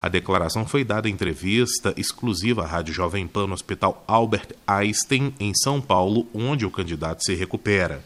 A declaração foi dada em entrevista exclusiva à Rádio Jovem Pan no Hospital Albert Einstein, em São Paulo, onde o candidato se recupera.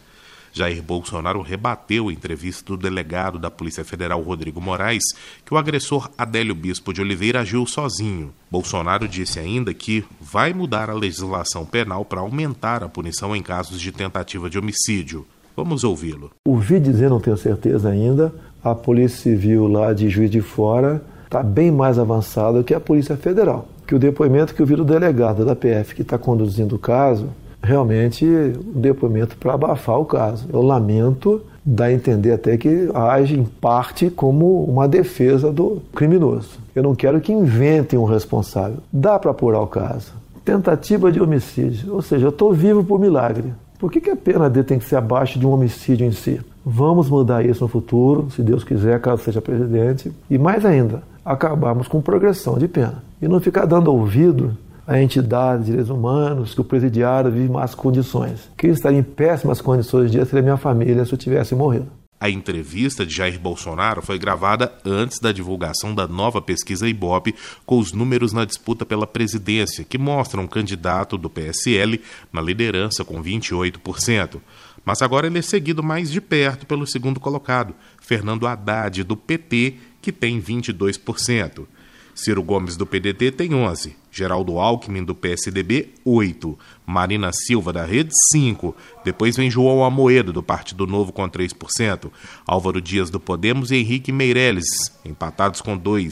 Jair Bolsonaro rebateu a entrevista do delegado da Polícia Federal Rodrigo Moraes que o agressor Adélio Bispo de Oliveira agiu sozinho. Bolsonaro disse ainda que vai mudar a legislação penal para aumentar a punição em casos de tentativa de homicídio. Vamos ouvi-lo. Ouvi dizer, não tenho certeza ainda, a Polícia Civil lá de Juiz de Fora está bem mais avançado que a Polícia Federal. Que o depoimento que eu vi do delegado da PF que está conduzindo o caso, realmente um depoimento para abafar o caso. Eu lamento, dá a entender até que age em parte como uma defesa do criminoso. Eu não quero que inventem um responsável. Dá para apurar o caso. Tentativa de homicídio, ou seja, eu estou vivo por milagre. Por que, que a pena dele tem que ser abaixo de um homicídio em si? Vamos mudar isso no futuro, se Deus quiser, caso seja presidente. E mais ainda, acabarmos com progressão de pena. E não ficar dando ouvido a entidades de direitos humanos que o presidiário vive em más condições. Que estaria em péssimas condições de seria minha família se eu tivesse morrido. A entrevista de Jair Bolsonaro foi gravada antes da divulgação da nova pesquisa Ibope com os números na disputa pela presidência, que mostram um candidato do PSL na liderança com 28%. Mas agora ele é seguido mais de perto pelo segundo colocado, Fernando Haddad, do PT, que tem 22%. Ciro Gomes, do PDT, tem 11%. Geraldo Alckmin, do PSDB, 8%. Marina Silva, da Rede, 5%. Depois vem João Amoedo, do Partido Novo, com 3%. Álvaro Dias, do Podemos e Henrique Meirelles, empatados com 2%.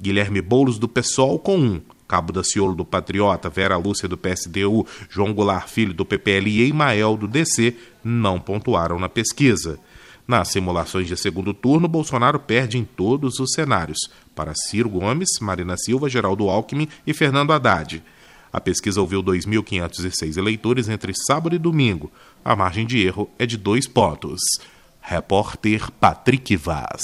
Guilherme Boulos, do PSOL, com 1%. Cabo da Ciolo do Patriota, Vera Lúcia do PSDU, João Goulart Filho do PPL e Emael do DC não pontuaram na pesquisa. Nas simulações de segundo turno, Bolsonaro perde em todos os cenários para Ciro Gomes, Marina Silva, Geraldo Alckmin e Fernando Haddad. A pesquisa ouviu 2.506 eleitores entre sábado e domingo. A margem de erro é de dois pontos. Repórter Patrick Vaz.